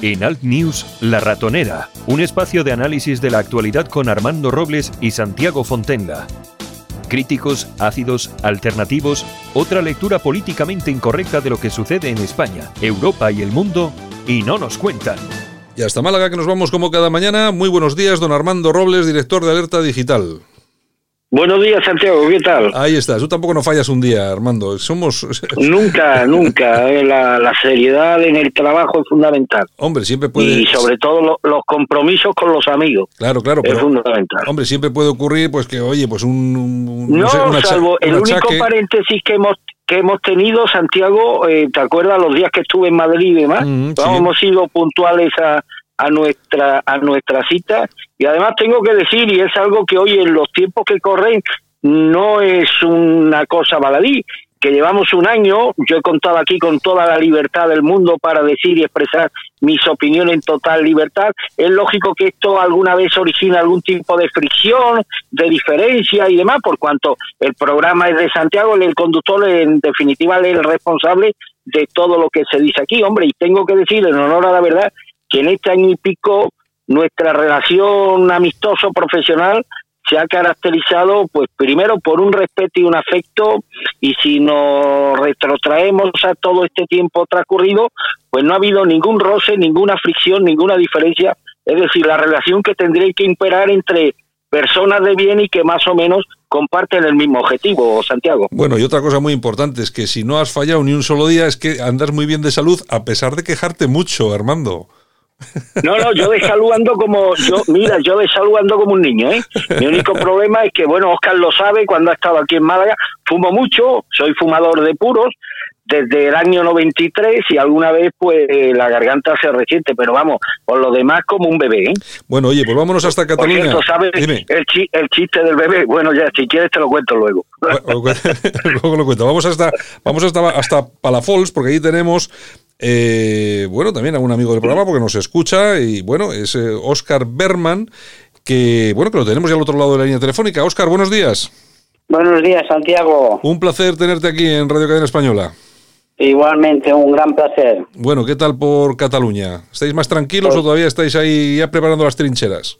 En Alt News, La Ratonera, un espacio de análisis de la actualidad con Armando Robles y Santiago Fontenga. Críticos, ácidos, alternativos, otra lectura políticamente incorrecta de lo que sucede en España, Europa y el mundo, y no nos cuentan. Y hasta Málaga que nos vamos como cada mañana. Muy buenos días, don Armando Robles, director de Alerta Digital. Buenos días, Santiago, ¿qué tal? Ahí estás, tú tampoco no fallas un día, Armando. Somos. Nunca, nunca. Eh, la, seriedad en el trabajo es fundamental. Hombre, siempre puede. Y sobre todo los compromisos con los amigos. Claro, claro. Es fundamental. Hombre, siempre puede ocurrir, pues que, oye, pues un. no, salvo el único paréntesis que hemos que hemos tenido, Santiago, eh, ¿te acuerdas los días que estuve en Madrid y demás? Mm, hemos sido puntuales a, a nuestra a nuestra cita. Y además tengo que decir y es algo que hoy en los tiempos que corren no es una cosa baladí que llevamos un año, yo he contado aquí con toda la libertad del mundo para decir y expresar mis opiniones en total libertad, es lógico que esto alguna vez origina algún tipo de fricción, de diferencia y demás, por cuanto el programa es de Santiago, el conductor en definitiva es el responsable de todo lo que se dice aquí, hombre, y tengo que decir en honor a la verdad que en este año y pico nuestra relación amistoso profesional se ha caracterizado pues primero por un respeto y un afecto y si nos retrotraemos a todo este tiempo transcurrido pues no ha habido ningún roce, ninguna fricción, ninguna diferencia, es decir, la relación que tendría que imperar entre personas de bien y que más o menos comparten el mismo objetivo, Santiago. Bueno, y otra cosa muy importante es que si no has fallado ni un solo día es que andas muy bien de salud a pesar de quejarte mucho, Armando. No, no, yo de salud ando como, yo, mira, yo de salud ando como un niño, ¿eh? Mi único problema es que, bueno, Oscar lo sabe, cuando ha estado aquí en Málaga, fumo mucho, soy fumador de puros, desde el año 93 y alguna vez pues la garganta se resiente, pero vamos, por lo demás como un bebé. ¿eh? Bueno, oye, pues vámonos hasta Cataluña. Por cierto, ¿sabes el, chiste del bebé? Bueno, ya, si quieres te lo cuento luego. luego lo cuento. Vamos hasta, vamos hasta, hasta Palafols, porque ahí tenemos eh, bueno, también a un amigo del programa porque nos escucha y bueno, es Oscar eh, Berman, que bueno, que lo tenemos ya al otro lado de la línea telefónica. Oscar, buenos días. Buenos días, Santiago. Un placer tenerte aquí en Radio Cadena Española. Igualmente, un gran placer. Bueno, ¿qué tal por Cataluña? ¿Estáis más tranquilos o pues todavía estáis ahí ya preparando las trincheras?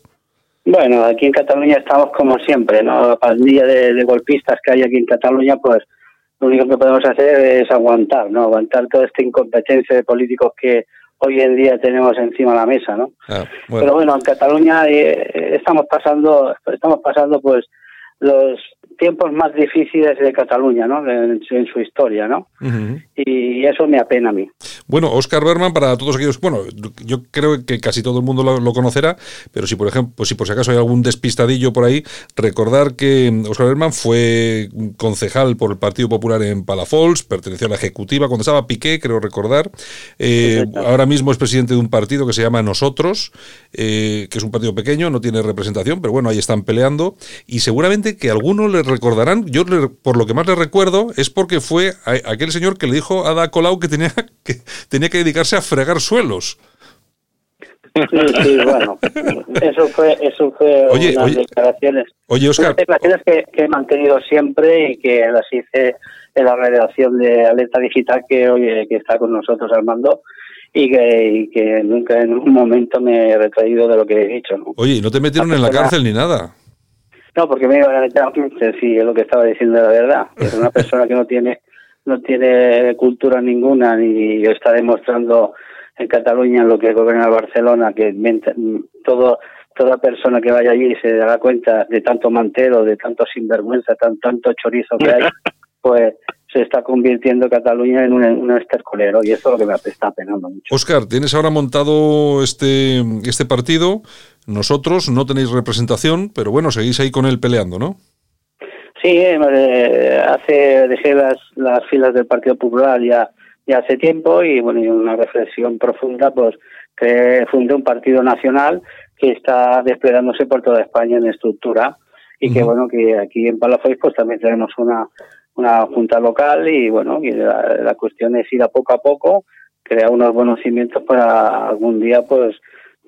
Bueno, aquí en Cataluña estamos como siempre, ¿no? La pandilla de golpistas que hay aquí en Cataluña, pues lo único que podemos hacer es aguantar, ¿no? Aguantar toda esta incompetencia de políticos que hoy en día tenemos encima de la mesa, ¿no? Ah, Pero bueno, en Cataluña eh, estamos pasando, estamos pasando pues los tiempos más difíciles de Cataluña, ¿no? En, su historia, ¿no? Y eso me apena a mí. Bueno, Oscar Berman, para todos aquellos, bueno, yo creo que casi todo el mundo lo, conocerá, pero si por ejemplo, pues si por si acaso hay algún despistadillo por ahí, recordar que Oscar Berman fue concejal por el Partido Popular en Palafols, perteneció a la Ejecutiva cuando estaba Piqué, creo recordar. Eh, ahora mismo es presidente de un partido que se llama Nosotros, eh, que es un partido pequeño, no tiene representación, pero bueno, ahí están peleando y seguramente que algunos le recordarán, yo por lo que más le recuerdo es porque fue aquel señor que le dijo a Da Colau que tenía que, tenía que dedicarse a fregar suelos. Sí, sí, bueno, eso fue, eso fue oye, unas declaraciones. Oye, Oscar. declaraciones que, he mantenido siempre y que las hice en la redacción de Alerta Digital que hoy que está con nosotros Armando y que, que nunca en un momento me he retraído de lo que he dicho. ¿no? Oye, ¿no te metieron en la cárcel ni nada? No, porque me iban a meter a 15, sí, es lo que estaba diciendo la verdad. Es una persona que no tiene no tiene cultura ninguna ni está demostrando en Cataluña lo que gobierna Barcelona, que todo toda persona que vaya allí se dará cuenta de tanto mantero, de tanto sinvergüenza, tan, tanto chorizo que hay, pues se está convirtiendo Cataluña en un, un estercolero y eso es lo que me está penando mucho. Oscar, tienes ahora montado este, este partido, nosotros no tenéis representación, pero bueno, seguís ahí con él peleando, ¿no? Sí, eh, hace dejé las, las filas del Partido Popular ya, ya hace tiempo y bueno, y una reflexión profunda, pues que fundé un partido nacional que está desplegándose por toda España en estructura y que bueno, que aquí en Palafox pues también tenemos una, una junta local y bueno, y la, la cuestión es ir a poco a poco, crear unos buenos cimientos para algún día pues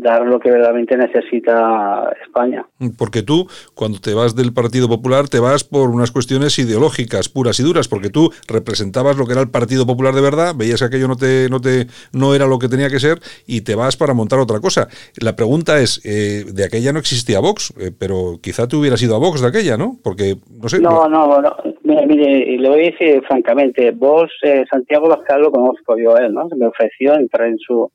dar lo que verdaderamente necesita España. Porque tú, cuando te vas del Partido Popular, te vas por unas cuestiones ideológicas puras y duras, porque tú representabas lo que era el Partido Popular de verdad, veías que aquello no te, no te, no era lo que tenía que ser y te vas para montar otra cosa. La pregunta es, eh, de aquella no existía Vox, eh, pero quizá te hubieras ido a Vox de aquella, ¿no? Porque no sé. No, no, no. Mire, mire, le voy a decir francamente, Vox, eh, Santiago Bascal lo conozco yo él, ¿no? Se me ofreció entrar en su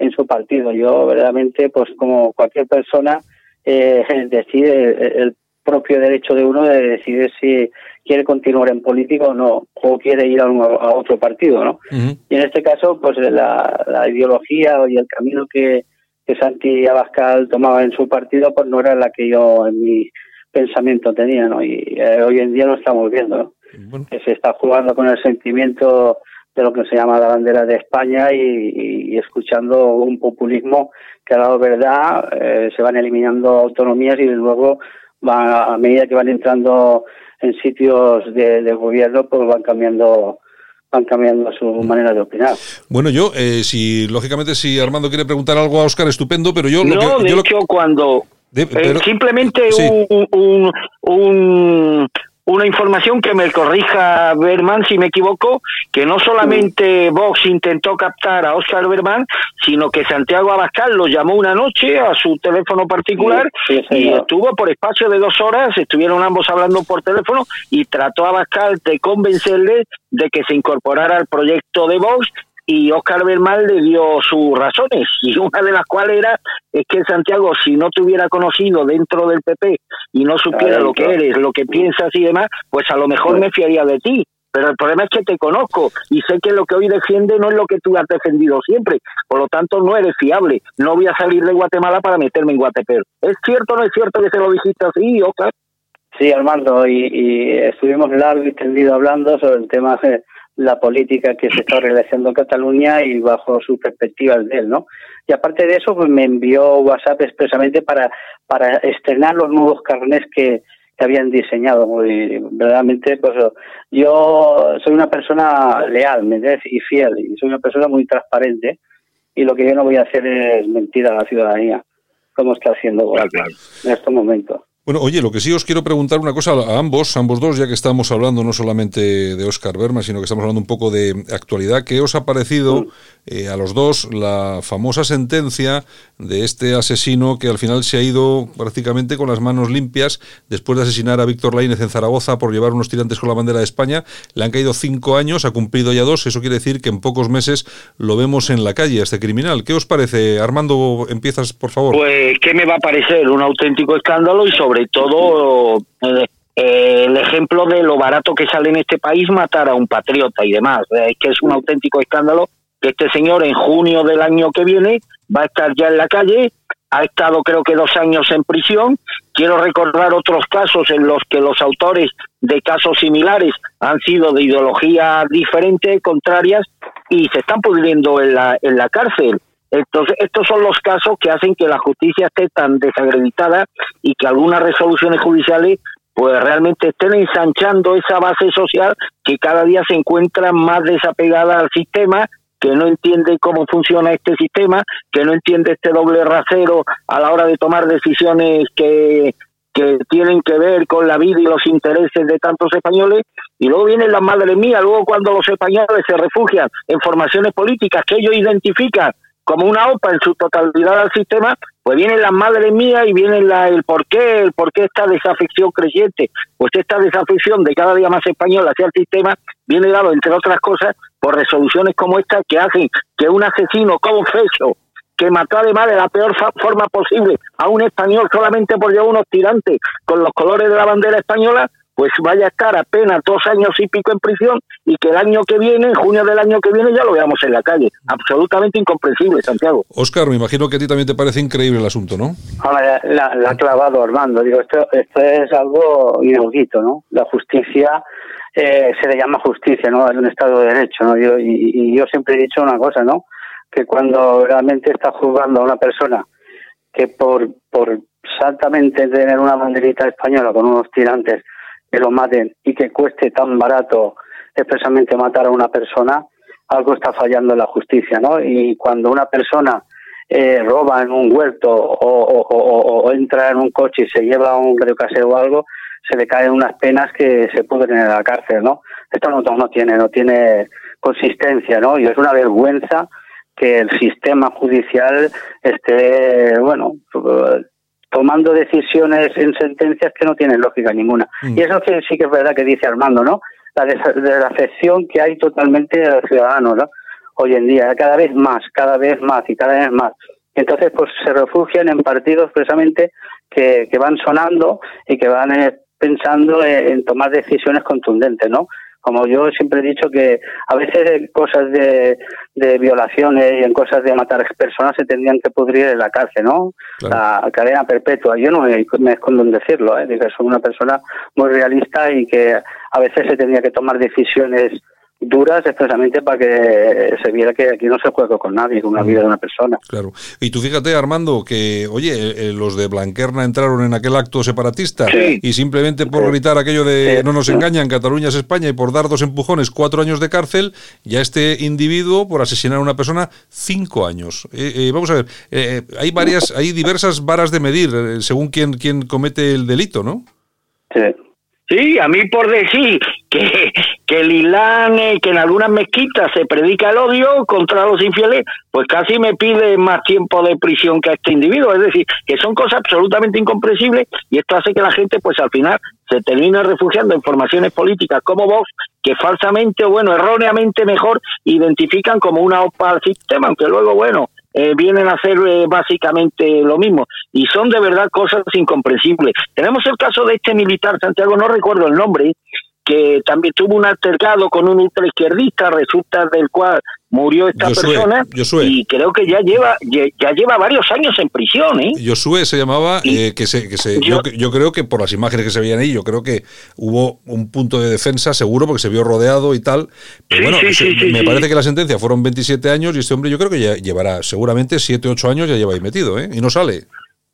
en su partido. Yo verdaderamente, pues como cualquier persona, eh, decide el propio derecho de uno de decidir si quiere continuar en política o no, o quiere ir a, a otro partido, ¿no? Y en este caso, pues la, la ideología y el camino que, que Santi Abascal tomaba en su partido, pues no era la que yo en mi pensamiento tenía, ¿no? Y eh, hoy en día lo estamos viendo, ¿no? Que se está jugando con el sentimiento de lo que se llama la bandera de España y, escuchando un populismo que ha dado verdad, eh, se van eliminando autonomías y luego a medida que van entrando en sitios de, gobierno, pues van cambiando van cambiando su manera de opinar. Bueno, yo, eh, si lógicamente si Armando quiere preguntar algo a Oscar, estupendo, pero yo... No, lo que, de hecho, cuando... Eh, simplemente un, un, una información que me corrija Berman si me equivoco, que no solamente Vox intentó captar a Oscar Berman, sino que Santiago Abascal lo llamó una noche a su teléfono particular y estuvo por espacio de dos horas, estuvieron ambos hablando por teléfono y trató a Abascal de convencerle de que se incorporara al proyecto de Vox y Oscar Bermal le dio sus razones y una de las cuales era es que Santiago si no te hubiera conocido dentro del PP y no supiera lo que eres, lo que piensas y demás, pues a lo mejor me fiaría de ti. Pero el problema es que te conozco y sé que lo que hoy defiende no es lo que tú has defendido siempre. Por lo tanto, no eres fiable. No voy a salir de Guatemala para meterme en Guatepeor. ¿Es cierto o no es cierto que se lo dijiste así, Oscar? Sí, Armando, y, y estuvimos largo y tendido hablando sobre el tema la política que se está realizando en Cataluña y bajo sus perspectivas de él, ¿no? Y aparte de eso, pues me envió WhatsApp expresamente para, para estrenar los nuevos carnés que, que habían diseñado. Muy, verdaderamente, pues yo soy una persona leal, ¿me entiendes? Y fiel, y soy una persona muy transparente, y lo que yo no voy a hacer es mentir a la ciudadanía, como está haciendo en estos momentos. Bueno, oye, lo que sí os quiero preguntar una cosa a ambos, ambos dos, ya que estamos hablando no solamente de Oscar Berman, sino que estamos hablando un poco de actualidad. ¿Qué os ha parecido eh, a los dos la famosa sentencia de este asesino que al final se ha ido prácticamente con las manos limpias después de asesinar a Víctor Laínez en Zaragoza por llevar unos tirantes con la bandera de España? Le han caído cinco años, ha cumplido ya dos. Eso quiere decir que en pocos meses lo vemos en la calle, a este criminal. ¿Qué os parece? Armando, empiezas, por favor. Pues, ¿qué me va a parecer? Un auténtico escándalo y sobre todo eh, eh, el ejemplo de lo barato que sale en este país matar a un patriota y demás. Es que es un auténtico escándalo que este señor en junio del año que viene va a estar ya en la calle. Ha estado creo que dos años en prisión. Quiero recordar otros casos en los que los autores de casos similares han sido de ideología diferente, contrarias, y se están pudriendo en la, en la cárcel. Entonces, estos son los casos que hacen que la justicia esté tan desacreditada y que algunas resoluciones judiciales pues realmente estén ensanchando esa base social que cada día se encuentra más desapegada al sistema, que no entiende cómo funciona este sistema, que no entiende este doble rasero a la hora de tomar decisiones que, que tienen que ver con la vida y los intereses de tantos españoles, y luego vienen las madres mías, luego cuando los españoles se refugian en formaciones políticas que ellos identifican como una OPA en su totalidad al sistema, pues vienen las madres mías y viene la, el por qué, el por qué esta desafección creciente, pues esta desafección de cada día más español hacia el sistema viene dado, entre otras cosas, por resoluciones como esta que hacen que un asesino confeso que mató además de la peor forma posible a un español solamente por llevar unos tirantes con los colores de la bandera española, pues vaya a estar apenas dos años y pico en prisión y que el año que viene, en junio del año que viene, ya lo veamos en la calle. Absolutamente incomprensible, Santiago. Oscar, me imagino que a ti también te parece increíble el asunto, ¿no? la, ha clavado Armando. Digo, esto, esto es algo inaudito, ¿no? La justicia eh, se le llama justicia, ¿no? Es un Estado de Derecho, ¿no? Yo, y, y yo siempre he dicho una cosa, ¿no? Que cuando realmente está juzgando a una persona que por, por exactamente tener una banderita española con unos tirantes que lo maten y que cueste tan barato expresamente matar a una persona, algo está fallando en la justicia, ¿no? Y cuando una persona eh, roba en un huerto o, entra en un coche y se lleva un casero o algo, se le caen unas penas que se pudren en la cárcel, ¿no? Esto no, no tiene, no tiene consistencia, ¿no? Y es una vergüenza que el sistema judicial esté, bueno, tomando decisiones en sentencias que no tienen lógica ninguna. Mm. Y eso sí que es verdad que dice Armando, ¿no? La desafección que hay totalmente de los ciudadanos, ¿no? Hoy en día, cada vez más, cada vez más y cada vez más. Entonces, pues se refugian en partidos precisamente que, que van sonando y que van eh, pensando en tomar decisiones contundentes, ¿no? Como yo siempre he dicho que a veces en cosas de, violaciones y en cosas de matar personas se tendrían que pudrir en la cárcel, ¿no? La cadena perpetua. Yo no me, escondo en decirlo, ¿eh? que soy una persona muy realista y que a veces se tendría que tomar decisiones duras expresamente para que se viera que aquí no se juega con nadie, con la vida de una persona. Claro. Y tú fíjate, Armando, que, oye, eh, eh, los de Blanquerna entraron en aquel acto separatista y simplemente por gritar aquello de no nos engañan, Cataluña es España y por dar dos empujones, cuatro años de cárcel, ya este individuo por asesinar a una persona, cinco años. Eh, vamos a ver, hay varias, hay diversas varas de medir según quién, quién comete el delito, ¿no? Sí. Sí, a mí por decir que, que el Islam, eh, que en algunas mezquitas se predica el odio contra los infieles, pues casi me pide más tiempo de prisión que a este individuo. Es decir, que son cosas absolutamente incomprensibles y esto hace que la gente, pues al final, se termine refugiando en formaciones políticas como vos, que falsamente o, bueno, erróneamente mejor identifican como una OPA al sistema, aunque luego, bueno, eh, vienen a hacer eh, básicamente lo mismo y son de verdad cosas incomprensibles. Tenemos el caso de este militar, Santiago, no recuerdo el nombre, que también tuvo un altercado con un ultraizquierdista, resulta del cual murió esta persona y creo que ya lleva ya lleva varios años en prisión ¿eh? Josué se llamaba eh, que se, que se yo, yo, creo que por las imágenes que se veían ahí yo creo que hubo un punto de defensa seguro porque se vio rodeado y tal pero bueno me parece que la sentencia fueron 27 años y este hombre yo creo que ya llevará seguramente 7 8 años ya lleva ahí metido ¿eh? y no sale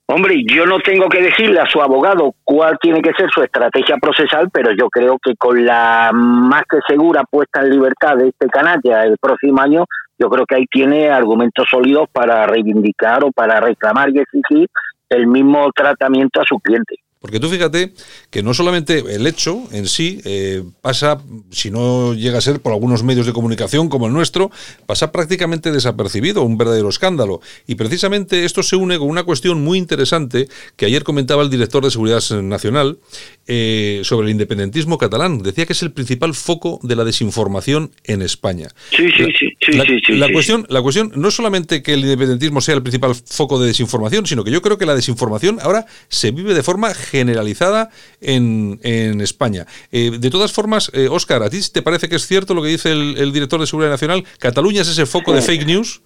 Hombre, yo no tengo que decirle a su abogado cuál tiene que ser su estrategia procesal, pero yo creo que con la más que segura puesta en libertad de este canalla el próximo año, yo creo que ahí tiene argumentos sólidos para reivindicar o para reclamar y exigir el mismo tratamiento a su cliente. Porque tú fíjate que no solamente el hecho en sí eh, pasa, si no llega a ser por algunos medios de comunicación como el nuestro, pasa prácticamente desapercibido, un verdadero escándalo. Y precisamente esto se une con una cuestión muy interesante que ayer comentaba el director de Seguridad Nacional eh, sobre el independentismo catalán. Decía que es el principal foco de la desinformación en España. Sí, sí, sí. sí, la, sí, la cuestión, la cuestión no es solamente que el independentismo sea el principal foco de desinformación, sino que yo creo que la desinformación ahora se vive de forma generalizada en, en España. Eh, de todas formas, Oscar, eh, ¿a ti te parece que es cierto lo que dice el, director de Seguridad Nacional? ¿Cataluña es ese foco de fake news?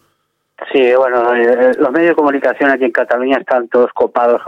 Sí, bueno, eh, los medios de comunicación aquí en Cataluña están todos copados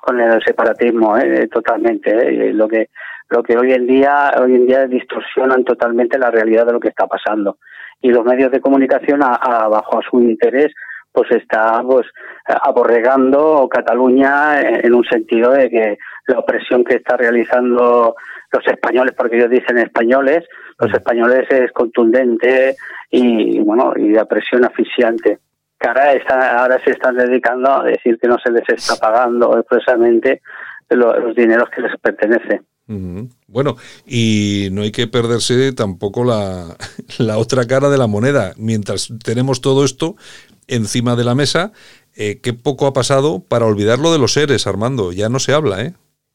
con, el separatismo, totalmente. lo que lo que hoy en día hoy en día distorsionan totalmente la realidad de lo que está pasando y los medios de comunicación a, bajo su interés pues está pues aborregando Cataluña en un sentido de que la opresión que está realizando los españoles, porque ellos dicen españoles, los españoles es contundente y bueno y la presión asfixiante. Que ahora, ahora se están dedicando a decir que no se les está pagando expresamente los dineros que les pertenecen. Bueno, y no hay que perderse tampoco la, la, otra cara de la moneda. Mientras tenemos todo esto encima de la mesa, eh, qué poco ha pasado para olvidarlo de los seres, Armando. Ya no se habla, ¿eh?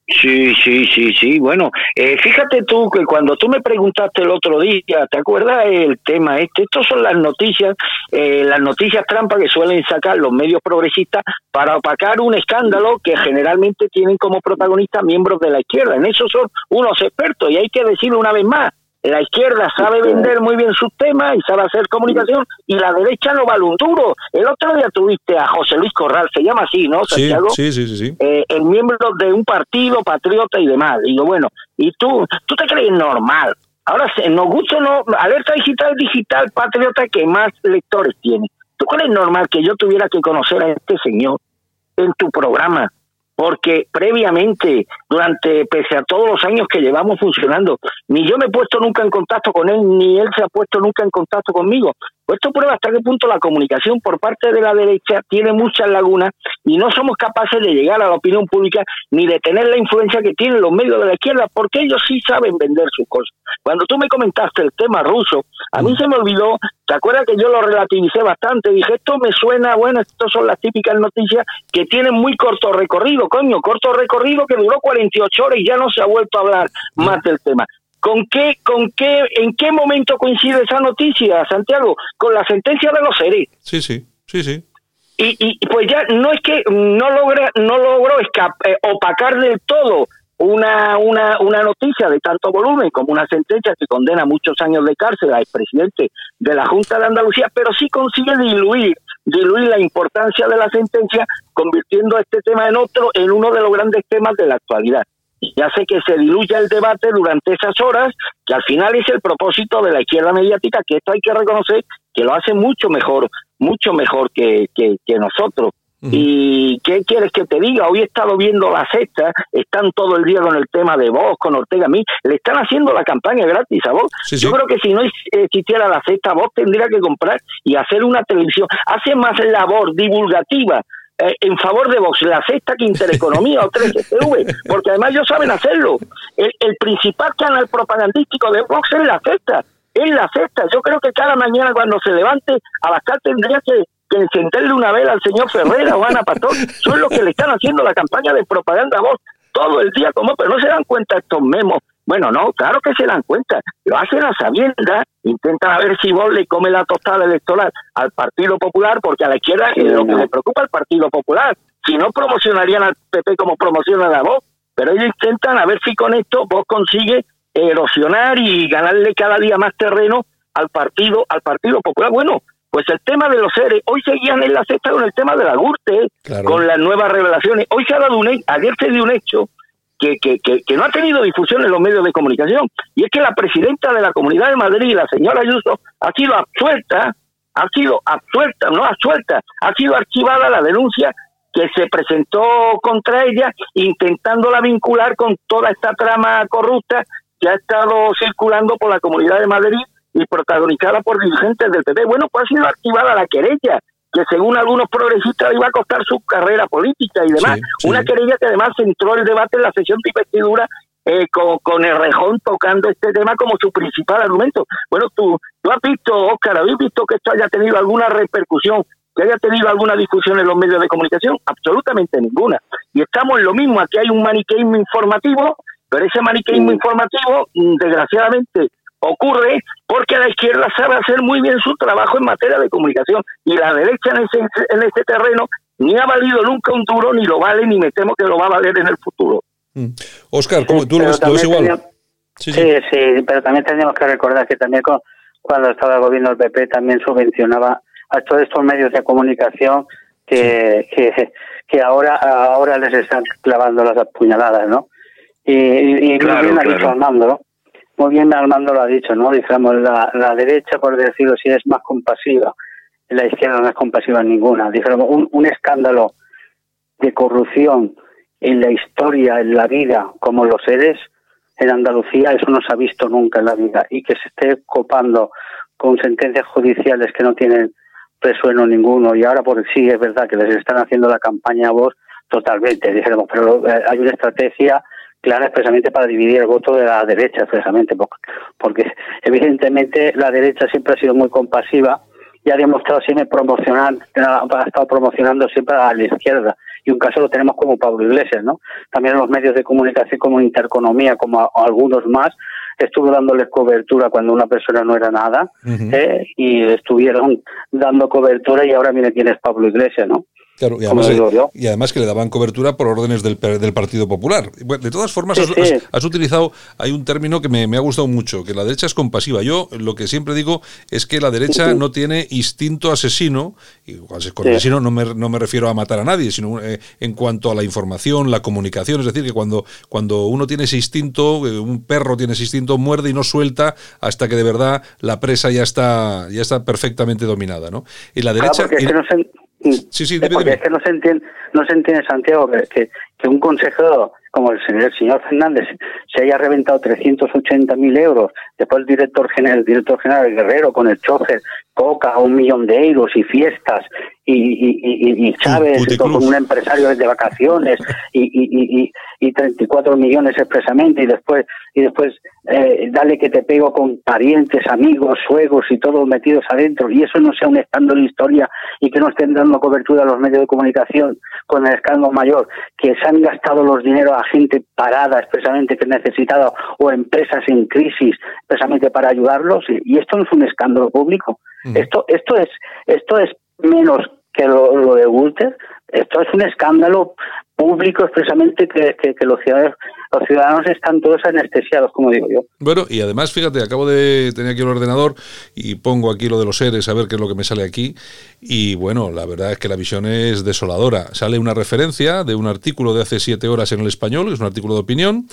Sí, sí, sí, sí. Bueno, eh, fíjate tú que cuando tú me preguntaste el otro día, ¿te acuerdas el tema este? Estas son las noticias, eh, las noticias trampa que suelen sacar los medios progresistas para opacar un escándalo que generalmente tienen como protagonistas miembros de la izquierda. En eso son unos expertos y hay que decirlo una vez más la izquierda sabe vender muy bien sus temas y sabe hacer comunicación y la derecha no vale un duro. El otro día tuviste a José Luis Corral, se llama así, ¿no, Santiago? Sí, sí, sí. sí. Eh, el miembro de un partido patriota y demás. Digo, bueno, ¿y tú, tú te crees normal? Ahora, nos gusta no, alerta digital, digital, patriota que más lectores tiene. ¿Tú crees normal que yo tuviera que conocer a este señor en tu programa? Porque previamente, durante, pese a todos los años que llevamos funcionando, ni yo me he puesto nunca en contacto con él, ni él se ha puesto nunca en contacto conmigo. Pues esto prueba hasta qué punto la comunicación por parte de la derecha tiene muchas lagunas y no somos capaces de llegar a la opinión pública ni de tener la influencia que tienen los medios de la izquierda, porque ellos sí saben vender sus cosas. Cuando tú me comentaste el tema ruso, a mí se me olvidó, ¿te acuerdas que yo lo relativicé bastante? Dije, esto me suena, bueno, estas son las típicas noticias que tienen muy corto recorrido coño, corto recorrido que duró 48 horas y ya no se ha vuelto a hablar más del tema. ¿Con qué, con qué, en qué momento coincide esa noticia, Santiago? Con la sentencia de los seres. Sí, sí, sí, sí. Y, y pues ya no es que no logra, no logró eh, opacar del todo una, una, una noticia de tanto volumen como una sentencia que condena muchos años de cárcel al expresidente de la Junta de Andalucía, pero sí consigue diluir diluir la importancia de la sentencia, convirtiendo este tema en otro, en uno de los grandes temas de la actualidad. Ya hace que se diluya el debate durante esas horas, que al final es el propósito de la izquierda mediática, que esto hay que reconocer que lo hace mucho mejor, mucho mejor que, que nosotros. ¿Y qué quieres que te diga? Hoy he estado viendo la sexta, están todo el día con el tema de vos, con Ortega a mí, le están haciendo la campaña gratis a vos. Yo creo que si no existiera la sexta, vos tendría que comprar y hacer una televisión. Hace más labor divulgativa eh, en favor de Vox, la sexta que Intereconomía o 3TV, porque además ellos saben hacerlo. El, el principal canal propagandístico de Vox es la sexta, es la sexta. Yo creo que cada mañana cuando se levante, Abascal tendría que que encenderle una vela al señor Ferrera o Ana Pastor son los que le están haciendo la campaña de propaganda a vos todo el día como, pero no se dan cuenta estos memos. Bueno, no, claro que se dan cuenta, lo hacen a sabienda, intentan a ver si vos le come la tostada electoral al Partido Popular, porque a la izquierda es lo que le preocupa al Partido Popular. Si no promocionarían al PP como promocionan a vos, pero ellos intentan a ver si con esto vos consigues erosionar y ganarle cada día más terreno al partido, al Partido Popular. Bueno, pues el tema de los seres, hoy seguían en la sexta con el tema de la GURTE, con las nuevas revelaciones. Hoy se ha dado un ayer se dio un hecho que, que, que, no ha tenido difusión en los medios de comunicación, y es que la presidenta de la Comunidad de Madrid, la señora Ayuso, ha sido absuelta, ha sido absuelta, no absuelta, ha sido archivada la denuncia que se presentó contra ella, intentándola vincular con toda esta trama corrupta que ha estado circulando por la Comunidad de Madrid y protagonizada por dirigentes del PP. Bueno, pues ha sido activada la querella, que según algunos progresistas iba a costar su carrera política y demás. Una querella que además entró el debate en la sesión de investidura eh, con, el rejón tocando este tema como su principal argumento. Bueno, tú, tú has visto, Oscar, ¿habéis visto que esto haya tenido alguna repercusión, que haya tenido alguna discusión en los medios de comunicación? Absolutamente ninguna. Y estamos en lo mismo, aquí hay un maniqueísmo informativo, pero ese maniqueísmo informativo, mm, desgraciadamente, ocurre porque la izquierda sabe hacer muy bien su trabajo en materia de comunicación y la derecha en ese, en ese terreno ni ha valido nunca un duro, ni lo vale, ni me temo que lo va a valer en el futuro. Oscar, mm. ¿tú lo, ves igual? Sí sí. pero también tenemos que recordar que también cuando estaba el gobierno del PP también subvencionaba a todos estos medios de comunicación que, que, que ahora, ahora les están clavando las apuñaladas, ¿no? Y, y, y claro, bien ha dicho Armando, ¿no? Muy bien Armando lo ha dicho, ¿no? Digamos, la, la derecha, por decirlo así, es más compasiva, la izquierda no es compasiva ninguna. Dijéramos, un, un escándalo de corrupción en la historia, en la vida, como los seres en Andalucía, eso no se ha visto nunca en la vida. Y que se esté copando con sentencias judiciales que no tienen resueno ninguno. Y ahora, por sí, es verdad que les están haciendo la campaña a vos totalmente, dijéramos, pero eh, hay una estrategia clara expresamente para dividir el voto de la derecha, expresamente, porque, evidentemente la derecha siempre ha sido muy compasiva y ha demostrado siempre promocionar, ha estado promocionando siempre a la izquierda. Y un caso lo tenemos como Pablo Iglesias, ¿no? También los medios de comunicación como Intereconomía, como algunos más, estuvo dándoles cobertura cuando una persona no era nada, ¿eh? y estuvieron dando cobertura y ahora mire quién es Pablo Iglesias, ¿no? Claro, y además, que le daban cobertura por órdenes del, del Partido Popular. de todas formas, has, utilizado, hay un término que me, ha gustado mucho, que la derecha es compasiva. Yo lo que siempre digo es que la derecha no tiene instinto asesino, y con asesino no me, no me refiero a matar a nadie, sino eh, en cuanto a la información, la comunicación, es decir, que cuando, cuando uno tiene ese instinto, eh, un perro tiene ese instinto, muerde y no suelta hasta que de verdad la presa ya está, ya está perfectamente dominada. ¿no? Y la derecha... Sí, sí, porque es que no se entiende, no se entiende Santiago, que, que, un consejero como el señor, el señor Fernández se haya reventado 380.000 euros, después el director general, el director general Guerrero con el chofer, coca, un millón de euros y fiestas, y, y, y, Chávez con un empresario de vacaciones y, y, y, 34 millones expresamente y después y después eh, dale que te pego con parientes, amigos, suegros y todos metidos adentro y eso no sea un escándalo de historia y que no estén dando cobertura a los medios de comunicación con el escándalo mayor, que se han gastado los dineros a gente parada expresamente que necesitaba o empresas en crisis expresamente para ayudarlos y, esto no es un escándalo público. Esto esto es esto es menos que lo, de Walter, esto es un escándalo público expresamente que, que, los, ciudadanos, los ciudadanos están todos anestesiados, como digo yo. Bueno, y además, fíjate, acabo de tener aquí el ordenador y pongo aquí lo de los seres, a ver qué es lo que me sale aquí. Y bueno, la verdad es que la visión es desoladora. Sale una referencia de un artículo de hace siete horas en el español, es un artículo de opinión.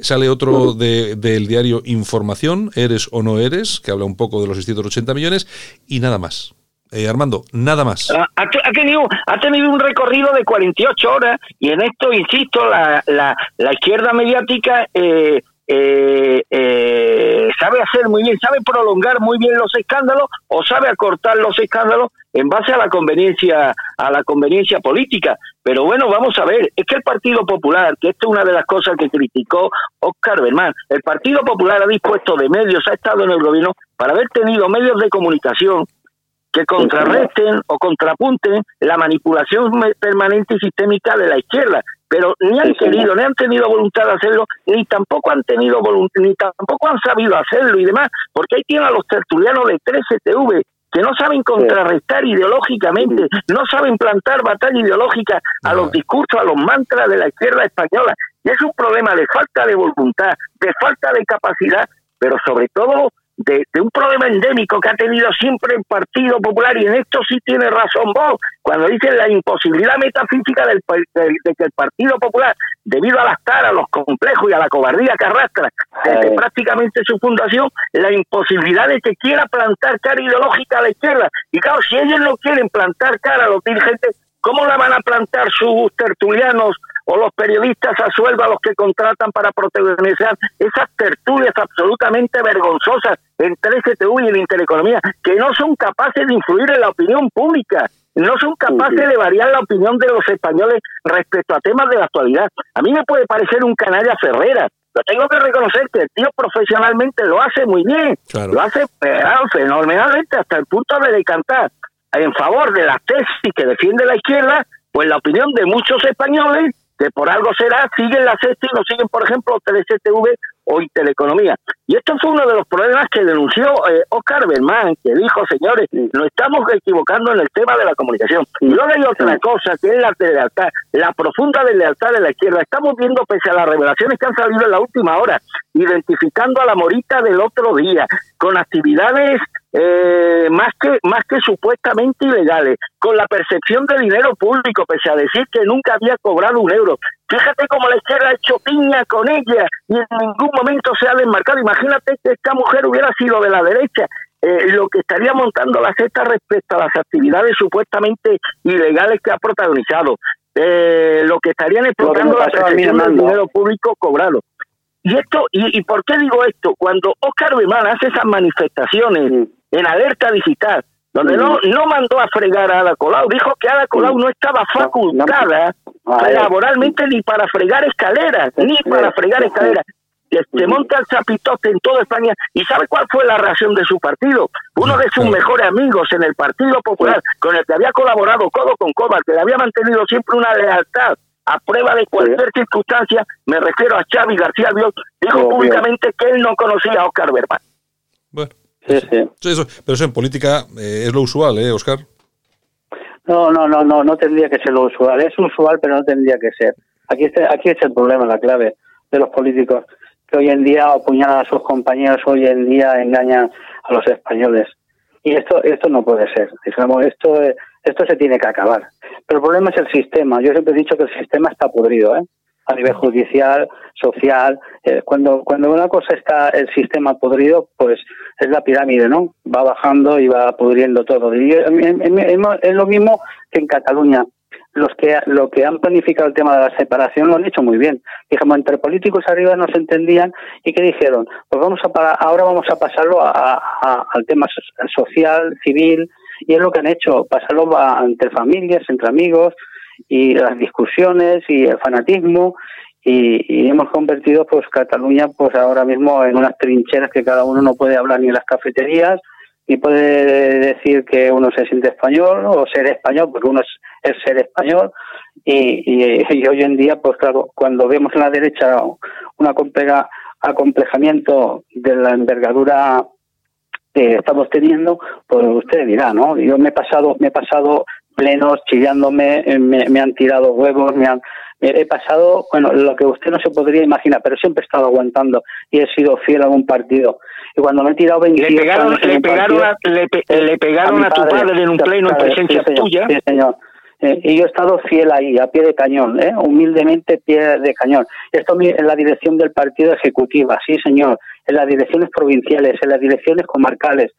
Sale otro de, del diario Información, Eres o no eres, que habla un poco de los 680 millones, y nada más. Eh, Armando, nada más. Ah, ha, tenido, ha tenido un recorrido de 48 horas y en esto, insisto, la, la, izquierda mediática eh, eh, sabe hacer muy bien, sabe prolongar muy bien los escándalos o sabe acortar los escándalos en base a la conveniencia a la conveniencia política. Pero bueno, vamos a ver, es que el Partido Popular, que esta es una de las cosas que criticó Oscar Bermán, el Partido Popular ha dispuesto de medios, ha estado en el gobierno para haber tenido medios de comunicación que contrarresten o contrapunten la manipulación permanente y sistémica de la izquierda, pero ni han querido, ni han tenido voluntad de hacerlo, ni tampoco han tenido ni tampoco han sabido hacerlo y demás, porque ahí tienen a los tertulianos de 13TV que no saben contrarrestar ideológicamente, no saben plantar batalla ideológica a los discursos, a los mantras de la izquierda española. Y es un problema de falta de voluntad, de falta de capacidad, pero sobre todo de, un problema endémico que ha tenido siempre el Partido Popular, y en esto sí tiene razón vos, cuando dice la imposibilidad metafísica del, de, que el Partido Popular, debido a las taras, a los complejos y a la cobardía que arrastra desde prácticamente su fundación, la imposibilidad de que quiera plantar cara ideológica a la izquierda. Y claro, si ellos no quieren plantar cara a los dirigentes, ¿cómo la van a plantar sus tertulianos o los periodistas a sueldo a los que contratan para protagonizar esas tertulias absolutamente vergonzosas en 13TV y en Intereconomía, que no son capaces de influir en la opinión pública, no son capaces de variar la opinión de los españoles respecto a temas de la actualidad. A mí me puede parecer un canalla Ferrera, pero tengo que reconocer que el tío profesionalmente lo hace muy bien, lo hace eh, fenomenalmente hasta el punto de decantar en favor de la tesis que defiende la izquierda, pues la opinión de muchos españoles que por algo será, siguen la sexta y no siguen, por ejemplo, TLCTV o Intereconomía. Y esto fue uno de los problemas que denunció eh, Oscar Bermán, que dijo, señores, nos estamos equivocando en el tema de la comunicación. Y luego hay otra cosa, que es la lealtad, la profunda deslealtad de la izquierda. Estamos viendo, pese a las revelaciones que han salido en la última hora, identificando a la morita del otro día, con actividades eh, más que más que supuestamente ilegales, con la percepción de dinero público, pese a decir que nunca había cobrado un euro. Fíjate cómo la izquierda ha hecho piña con ella y en ningún momento se ha desmarcado. Imagínate que esta mujer hubiera sido de la derecha. Eh, lo que estaría montando la cesta respecto a las actividades supuestamente ilegales que ha protagonizado, eh, lo que estarían explotando la percepción del dinero público cobrado. Y esto, y, y, por qué digo esto? Cuando Oscar Bemán hace esas manifestaciones en alerta digital, donde no, no mandó a fregar a Ada Colau, dijo que Ada Colau no estaba facultada laboralmente ni para fregar escaleras, ni para fregar escaleras. Se monta el zapitote en toda España. ¿Y sabe cuál fue la reacción de su partido? Uno de sus mejores amigos en el Partido Popular, con el que había colaborado codo con codo, que le había mantenido siempre una lealtad a prueba de cualquier circunstancia, me refiero a Xavi García Albiol, dijo públicamente que él no conocía a Oscar Berman. Bueno, Eso, pero eso en política eh, es lo usual, ¿eh, Oscar? No, no, no, no, no tendría que ser lo usual. Es usual, pero no tendría que ser. Aquí, aquí es el problema, la clave de los políticos, que hoy en día apuñalan a sus compañeros, hoy en día engañan a los españoles. Y esto, esto no puede ser. Digamos, esto, esto se tiene que acabar. Pero el problema es el sistema. Yo siempre he dicho que el sistema está podrido, ¿eh? A nivel judicial, social. Eh, cuando, cuando una cosa está el sistema podrido, pues es la pirámide, ¿no? Va bajando y va pudriendo todo. Es lo mismo que en Cataluña los que lo que han planificado el tema de la separación lo han hecho muy bien. Dijimos, entre políticos arriba no se entendían y ¿qué dijeron? Pues vamos a para, ahora vamos a pasarlo a, al tema social, civil, y es lo que han hecho, pasarlo entre familias, entre amigos, y las discusiones y el fanatismo, y, hemos convertido pues Cataluña pues ahora mismo en unas trincheras que cada uno no puede hablar ni en las cafeterías, y puede decir que uno se siente español o ser español, porque uno es, ser español. Y, hoy en día, pues claro, cuando vemos en la derecha un acomplejamiento de la envergadura que estamos teniendo, pues usted dirá, ¿no? Yo me he pasado, me he pasado plenos chillándome, me, me han tirado huevos, me han, he pasado, bueno, lo que usted no se podría imaginar, pero siempre he estado aguantando y he sido fiel a un partido. Y cuando me he tirado 20 le pegaron, le pegaron, a, le, pegaron a, tu padre en un pleno en presencia tuya. Sí, señor. Eh, y yo he estado fiel ahí, a pie de cañón, ¿eh? humildemente pie de cañón. Esto en la dirección del partido ejecutiva, sí señor, en las direcciones provinciales, en las direcciones comarcales,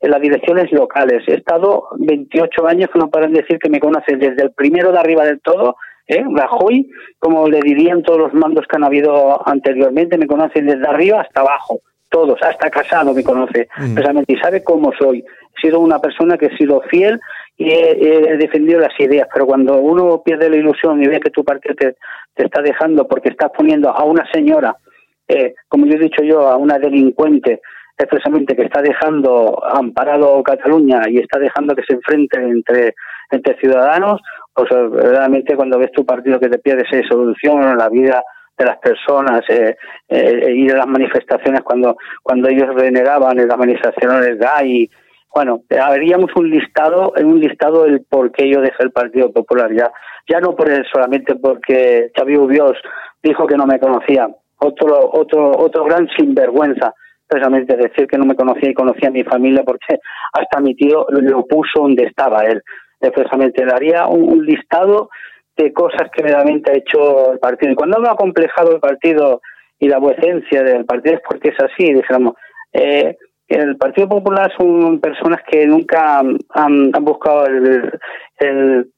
en las direcciones locales. He estado 28 años que no pueden decir que me conocen desde el primero de arriba del todo ¿eh? Rajoy, como le dirían todos los mandos que han habido anteriormente, me conocen desde arriba hasta abajo, todos, hasta Casado me conoce, precisamente, y sabe cómo soy. He sido una persona que he sido fiel y he, defendido las ideas, pero cuando uno pierde la ilusión y ve que tu partido te, está dejando porque estás poniendo a una señora, eh, como yo he dicho yo, a una delincuente, expresamente que está dejando amparado Cataluña y está dejando que se enfrente entre, entre ciudadanos, pues realmente cuando ves tu partido que te pierdes esa solución en la vida de las personas eh, eh, y de las manifestaciones cuando cuando ellos renegaban en las manifestaciones GAI bueno habríamos un listado un listado el por qué yo dejé el Partido Popular. Ya ya no por él solamente porque Xavi Ubios dijo que no me conocía. Otro otro otro gran sinvergüenza precisamente decir que no me conocía y conocía a mi familia porque hasta mi tío lo puso donde estaba él expresamente. Le haría un, listado de cosas que realmente ha hecho el partido. Y cuando ha acomplejado el partido y la vuecencia del partido es porque es así, digamos. Eh, el Partido Popular son personas que nunca han, buscado el, el,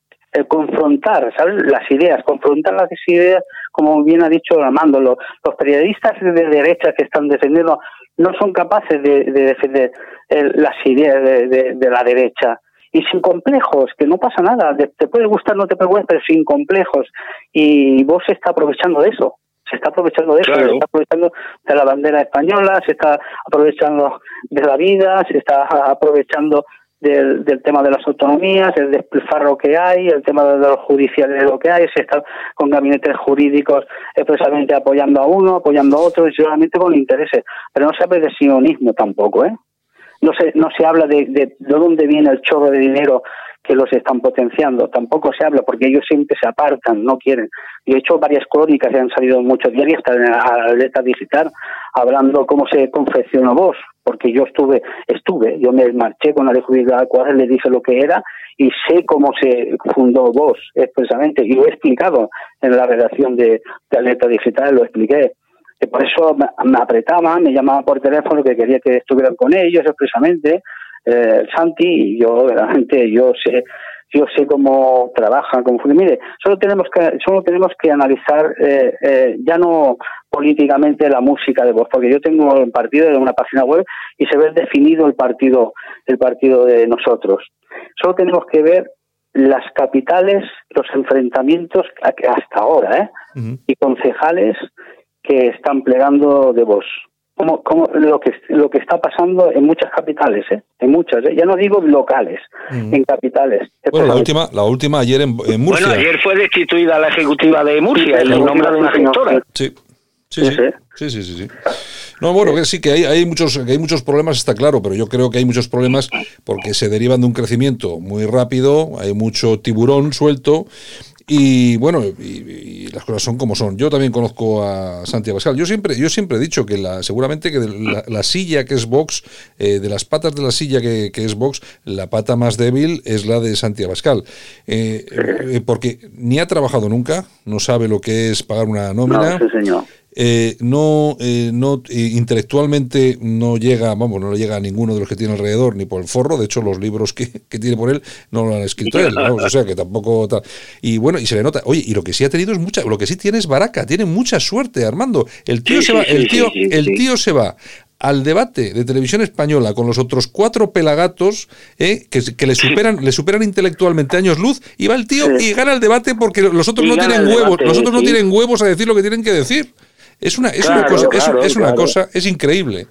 confrontar ¿sabes? las ideas, confrontar las ideas, como bien ha dicho Armando. Los, los periodistas de derecha que están defendiendo no son capaces de, defender las ideas de, de la derecha. Y sin complejos, que no pasa nada, te puede gustar, no te puede gustar, pero sin complejos. Y vos se está aprovechando de eso, se está aprovechando de eso, se está aprovechando de la bandera española, se está aprovechando de la vida, se está aprovechando del, del tema de las autonomías, el despilfarro que hay, el tema de los judiciales de lo que hay, se está con gabinetes jurídicos expresamente apoyando a uno, apoyando a otro, y seguramente con intereses. Pero no se habla de sionismo tampoco, ¿eh? no se, no se habla de, de, dónde viene el chorro de dinero que los están potenciando, tampoco se habla porque ellos siempre se apartan, no quieren. Yo he hecho varias crónicas que han salido en muchos diarios, hasta en la alerta digital, hablando cómo se confeccionó vos, porque yo estuve, estuve, yo me marché con la legislatura cual le dije lo que era y sé cómo se fundó vos expresamente, y lo he explicado en la redacción de, de alerta digital, lo expliqué. Por eso me apretaban, me llamaban por teléfono que quería que estuvieran con ellos expresamente, eh, Santi, y yo realmente yo sé yo sé cómo trabajan, cómo Mire, solo tenemos que solo tenemos que analizar eh, eh, ya no políticamente la música de voz, porque yo tengo el partido en una página web y se ve definido el partido el partido de nosotros. Solo tenemos que ver las capitales, los enfrentamientos hasta ahora, ¿eh? y concejales que están plegando de voz. Como, como lo que lo que está pasando en muchas capitales, ¿eh? en muchas, ¿eh? ya no digo locales, mm. en capitales. Bueno, la última, la última ayer en, Murcia. Bueno, ayer fue destituida la ejecutiva de Murcia, el nombre de una gestora. Sí. Sí sí. sí, sí, No, bueno, que sí, que hay, hay, muchos, que hay muchos problemas, está claro, pero yo creo que hay muchos problemas porque se derivan de un crecimiento muy rápido, hay mucho tiburón suelto Y bueno, y, las cosas son como son. Yo también conozco a Santiago Pascal. Yo siempre, yo siempre he dicho que la, seguramente que la, silla que es Vox, eh, de las patas de la silla que, es Vox, la pata más débil es la de Santiago Pascal. Eh, eh, porque ni ha trabajado nunca, no sabe lo que es pagar una nómina. No, señor. Eh, no, eh, no eh, intelectualmente no llega, vamos, no le llega a ninguno de los que tiene alrededor, ni por el forro, de hecho los libros que, tiene por él no lo han escrito él, o sea que tampoco tal. Y bueno, y se le nota, oye, y lo que sí ha tenido es mucha, lo que sí tiene es baraca, tiene mucha suerte, Armando. El tío se va, el tío, el tío se va al debate de televisión española con los otros cuatro pelagatos que, que, le superan le superan intelectualmente años luz y va el tío y gana el debate porque los otros no tienen huevos los otros no tienen huevos a decir lo que tienen que decir es una, es una cosa, es, una cosa, es increíble.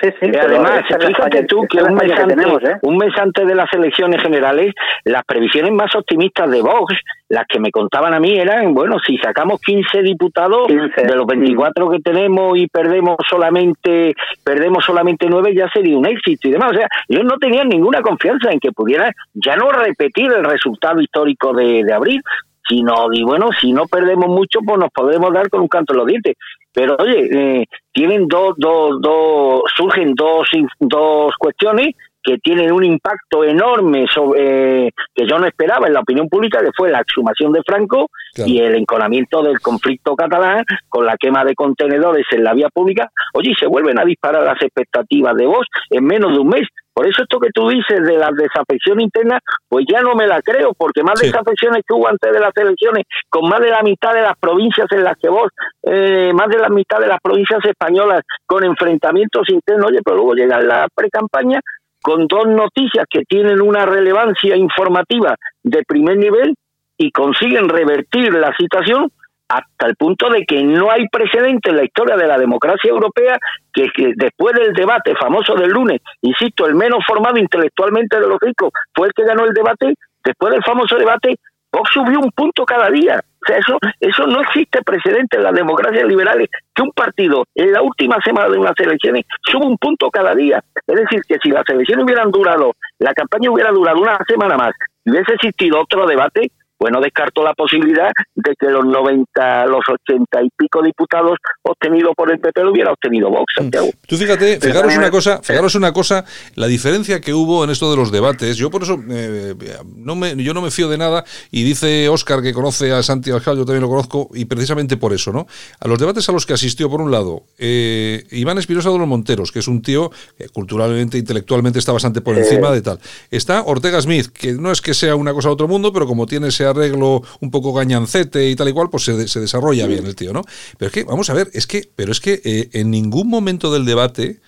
Sí, sí, además, fíjate tú que un mes, antes, ¿eh? un mes antes de las elecciones generales, las previsiones más optimistas de Vox, las que me contaban a mí, eran, bueno, si sacamos 15 diputados de los 24 que tenemos y perdemos solamente perdemos solamente 9, ya sería un éxito y demás. O sea, ellos no tenían ninguna confianza en que pudieran ya no repetir el resultado histórico de, de abril, si no, y bueno, si no perdemos mucho, pues nos podemos dar con un canto en los dientes. Pero oye, eh, tienen dos, dos, dos, surgen dos, dos cuestiones que tienen un impacto enorme sobre, eh, que yo no esperaba en la opinión pública, que fue la exhumación de Franco y el enconamiento del conflicto catalán con la quema de contenedores en la vía pública. Oye, se vuelven a disparar las expectativas de vos en menos de un mes. Por eso esto que tú dices de la desafección interna, pues ya no me la creo, porque más desafecciones que hubo antes de las elecciones, con más de la mitad de las provincias en las que vos, eh, más de la mitad de las provincias españolas con enfrentamientos internos, oye, pero luego llega la pre-campaña con dos noticias que tienen una relevancia informativa de primer nivel y consiguen revertir la situación hasta el punto de que no hay precedente en la historia de la democracia europea que, después del debate famoso del lunes, insisto, el menos formado intelectualmente de los ricos fue el que ganó el debate, después del famoso debate, Vox subió un punto cada día. O sea, eso, eso no existe precedente en las democracias liberales, que un partido en la última semana de unas elecciones sube un punto cada día. Es decir, que si las elecciones hubieran durado, la campaña hubiera durado una semana más y hubiese existido otro debate, bueno, descarto la posibilidad de que los 90, los 80 y pico diputados obtenidos por el PP lo hubiera obtenido Vox, mm. Santiago. Tú fíjate, fijaros una cosa, fijaros una cosa, la diferencia que hubo en esto de los debates, yo por eso eh, no me, yo no me fío de nada y dice Óscar que conoce a Santi Alcal, yo también lo conozco y precisamente por eso, ¿no? A los debates a los que asistió, por un lado, eh, Iván Espinosa de los Monteros, que es un tío que culturalmente, intelectualmente está bastante por encima de tal. Está Ortega Smith, que no es que sea una cosa de otro mundo, pero como tiene ese arreglo un poco gañancete y tal y cual, pues se, desarrolla bien el tío, ¿no? Pero es que, vamos a ver, es que, pero es que eh, en ningún momento del debate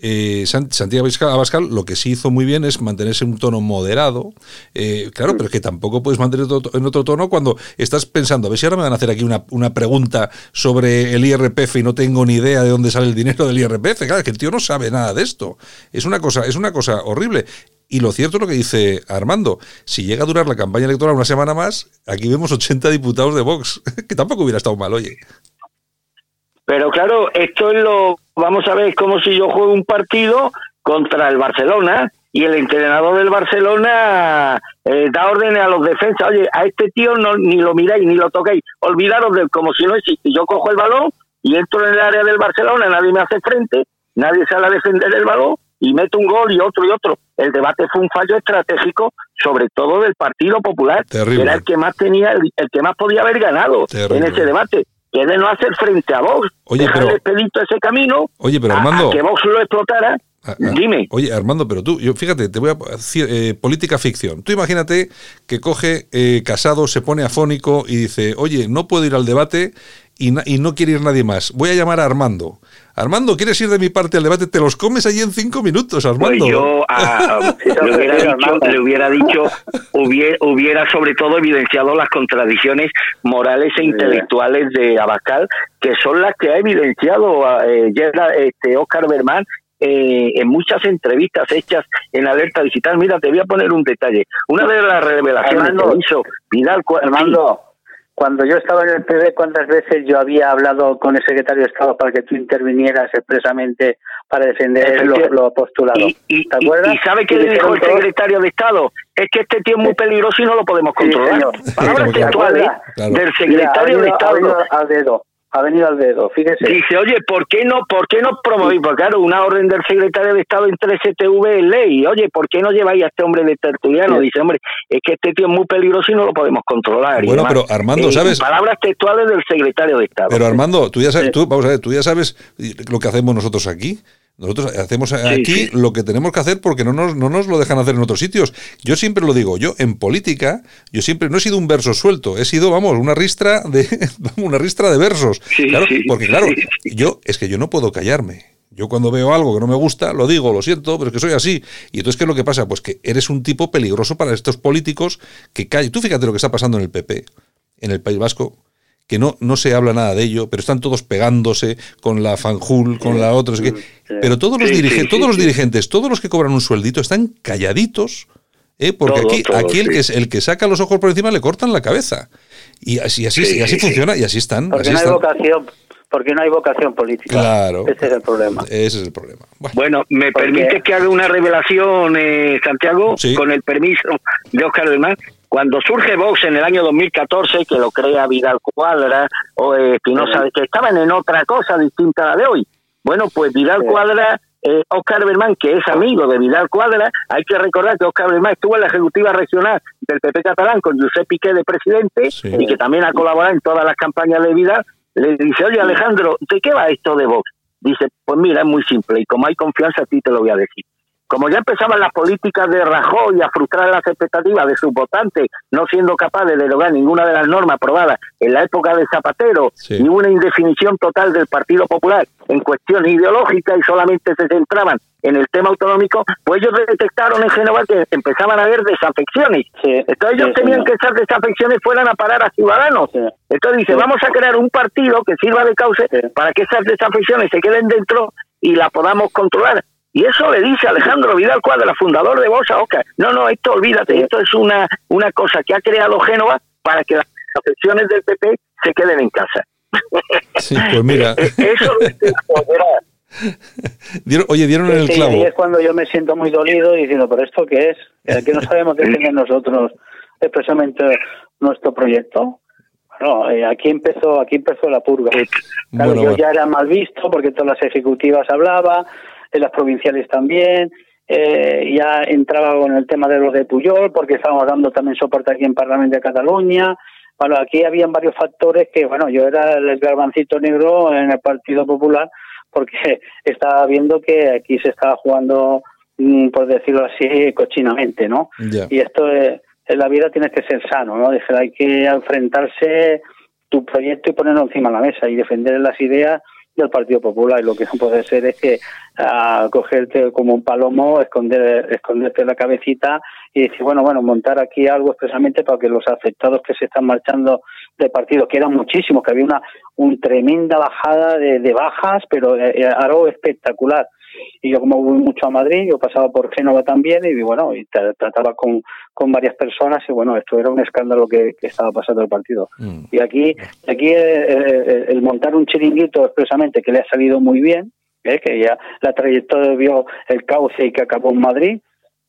eh, Santiago Abascal lo que sí hizo muy bien es mantenerse en un tono moderado. Eh, claro, pero es que tampoco puedes mantener en otro tono cuando estás pensando, a ver si ahora me van a hacer aquí una, una pregunta sobre el IRPF y no tengo ni idea de dónde sale el dinero del IRPF. Claro, es que el tío no sabe nada de esto. Es una cosa, es una cosa horrible. Y lo cierto es lo que dice Armando, si llega a durar la campaña electoral una semana más, aquí vemos 80 diputados de Vox, que tampoco hubiera estado mal, oye. Pero claro, esto es lo, vamos a ver, es como si yo juego un partido contra el Barcelona y el entrenador del Barcelona eh, da órdenes a los defensas, oye, a este tío no, ni lo miráis, ni lo toquéis, olvidaros de como si no existe. Yo cojo el balón y entro en el área del Barcelona, nadie me hace frente, nadie sale a defender el balón y meto un gol y otro y otro. El debate fue un fallo estratégico, sobre todo del Partido Popular, que era el que más tenía, el, que más podía haber ganado en ese debate. Que de no hacer frente a Vox, oye, dejarle expedito ese camino, oye, pero Armando, que Vox lo explotara. Dime. Oye, Armando, pero tú, yo fíjate, te voy a decir eh, política ficción. Tú imagínate que coge eh, Casado, se pone afónico y dice, oye, no puedo ir al debate y, y no quiere ir nadie más. Voy a llamar a Armando. Armando, ¿quieres ir de mi parte al debate? Te los comes allí en cinco minutos, Armando. Pues yo le, hubiera dicho, hubiera, sobre todo evidenciado las contradicciones morales e intelectuales de Abascal, que son las que ha evidenciado eh, este, Oscar Berman eh, en muchas entrevistas hechas en Alerta Digital. Mira, te voy a poner un detalle. Una de las revelaciones que hizo Vidal... Armando, cuando yo estaba en el PB, ¿cuántas veces yo había hablado con el secretario de Estado para que tú intervinieras expresamente para defender los postulados. Y, ¿Te acuerdas? ¿Y sabe qué le dijo el secretario de Estado? Es que este tío es muy peligroso y no lo podemos controlar. Palabras textuales del secretario de Estado ha al dedo, fíjese. Dice, oye, ¿por qué no, por qué no promovís? Porque claro, una orden del secretario de Estado entre STV es ley. Oye, ¿por qué no lleváis a este hombre de tertuliano? Dice, hombre, es que este tío es muy peligroso y no lo podemos controlar. Bueno, pero Armando, eh, ¿sabes? Palabras textuales del secretario de Estado. Pero Armando, tú ya sabes, tú, vamos a ver, tú ya sabes lo que hacemos nosotros aquí. Nosotros hacemos aquí lo que tenemos que hacer porque no nos, no nos lo dejan hacer en otros sitios. Yo siempre lo digo, yo en política, yo siempre no he sido un verso suelto, he sido, vamos, una ristra de una ristra de versos. claro, porque claro, yo es que yo no puedo callarme. Yo cuando veo algo que no me gusta, lo digo, lo siento, pero es que soy así. Y entonces, ¿qué es lo que pasa? Pues que eres un tipo peligroso para estos políticos que callan. Tú fíjate lo que está pasando en el PP, en el País Vasco que no, no se habla nada de ello, pero están todos pegándose con la Fanjul, con la otra, pero todos los, dirigentes, todos los dirigentes, todos los que cobran un sueldito están calladitos, ¿eh? porque aquí, aquí el, que, el que saca los ojos por encima le cortan la cabeza. Y así, así, así funciona y así están. Porque no hay vocación porque no hay vocación política. Claro. Ese es el problema. Ese es el problema. Bueno, ¿me permite que haga una revelación, eh, Santiago? Con el permiso de Oscar del Mar. Cuando surge Vox en el año 2014, que lo crea Vidal Cuadra o Espinosa, que estaban en otra cosa distinta a la de hoy. Bueno, pues Vidal Cuadra, eh, Oscar Bermán, que es amigo de Vidal Cuadra, hay que recordar que Oscar Bermán estuvo en la ejecutiva regional del PP catalán con Josep Piqué de presidente y que también ha colaborado en todas las campañas de Vidal. Le dice, oye Alejandro, ¿de qué va esto de Vox? Dice, pues mira, es muy simple y como hay confianza a ti te lo voy a decir como ya empezaban las políticas de Rajoy a frustrar las expectativas de sus votantes, no siendo capaces de derogar ninguna de las normas aprobadas en la época de Zapatero, y una indefinición total del Partido Popular en cuestiones ideológicas y solamente se centraban en el tema autonómico, pues ellos detectaron en Génova que empezaban a haber desafecciones. Entonces ellos tenían que esas desafecciones fueran a parar a ciudadanos. Entonces dice, vamos a crear un partido que sirva de cauce para que esas desafecciones se queden dentro y la podamos controlar. Y eso le dice Alejandro Vidal Cuadra, fundador de Bosa Oca. No, no, esto olvídate, esto es una, una cosa que ha creado Génova para que las afecciones del PP se queden en casa. Sí, pues mira. eso dieron, oye, dieron en el clavo. Y es cuando yo me siento muy dolido diciendo, ¿pero esto qué es? ¿Que no sabemos defender nosotros expresamente nuestro proyecto? Bueno, eh, aquí empezó aquí empezó la purga. Claro, yo ya era mal visto porque todas las ejecutivas hablaba, de las provinciales también. Eh, ya entraba con el tema de los de Puyol, porque estábamos dando también soporte aquí en Parlamento de Cataluña. Bueno, aquí habían varios factores que, bueno, yo era el garbancito negro en el Partido Popular, porque estaba viendo que aquí se estaba jugando, mm, por decirlo así, cochinamente, ¿no? Y esto es, en la vida tienes que ser sano, ¿no? hay que enfrentarse tu proyecto y ponerlo encima de la mesa y defender las ideas del Partido Popular. Y lo que no puede ser es que a cogerte como un palomo, esconder, esconderte la cabecita y decir, bueno, bueno, montar aquí algo expresamente para que los afectados que se están marchando de partido, que eran muchísimos, que había una un tremenda bajada de, bajas, pero eh, eh, algo espectacular. Y yo como voy mucho a Madrid, yo pasaba por Génova también y bueno, y trataba con, con varias personas y bueno, esto era un escándalo que, estaba pasando el partido. Mm. Y aquí, aquí eh, el montar un chiringuito expresamente que le ha salido muy bien, ¿eh? que ya la trayectoria vio el cauce y que acabó en Madrid,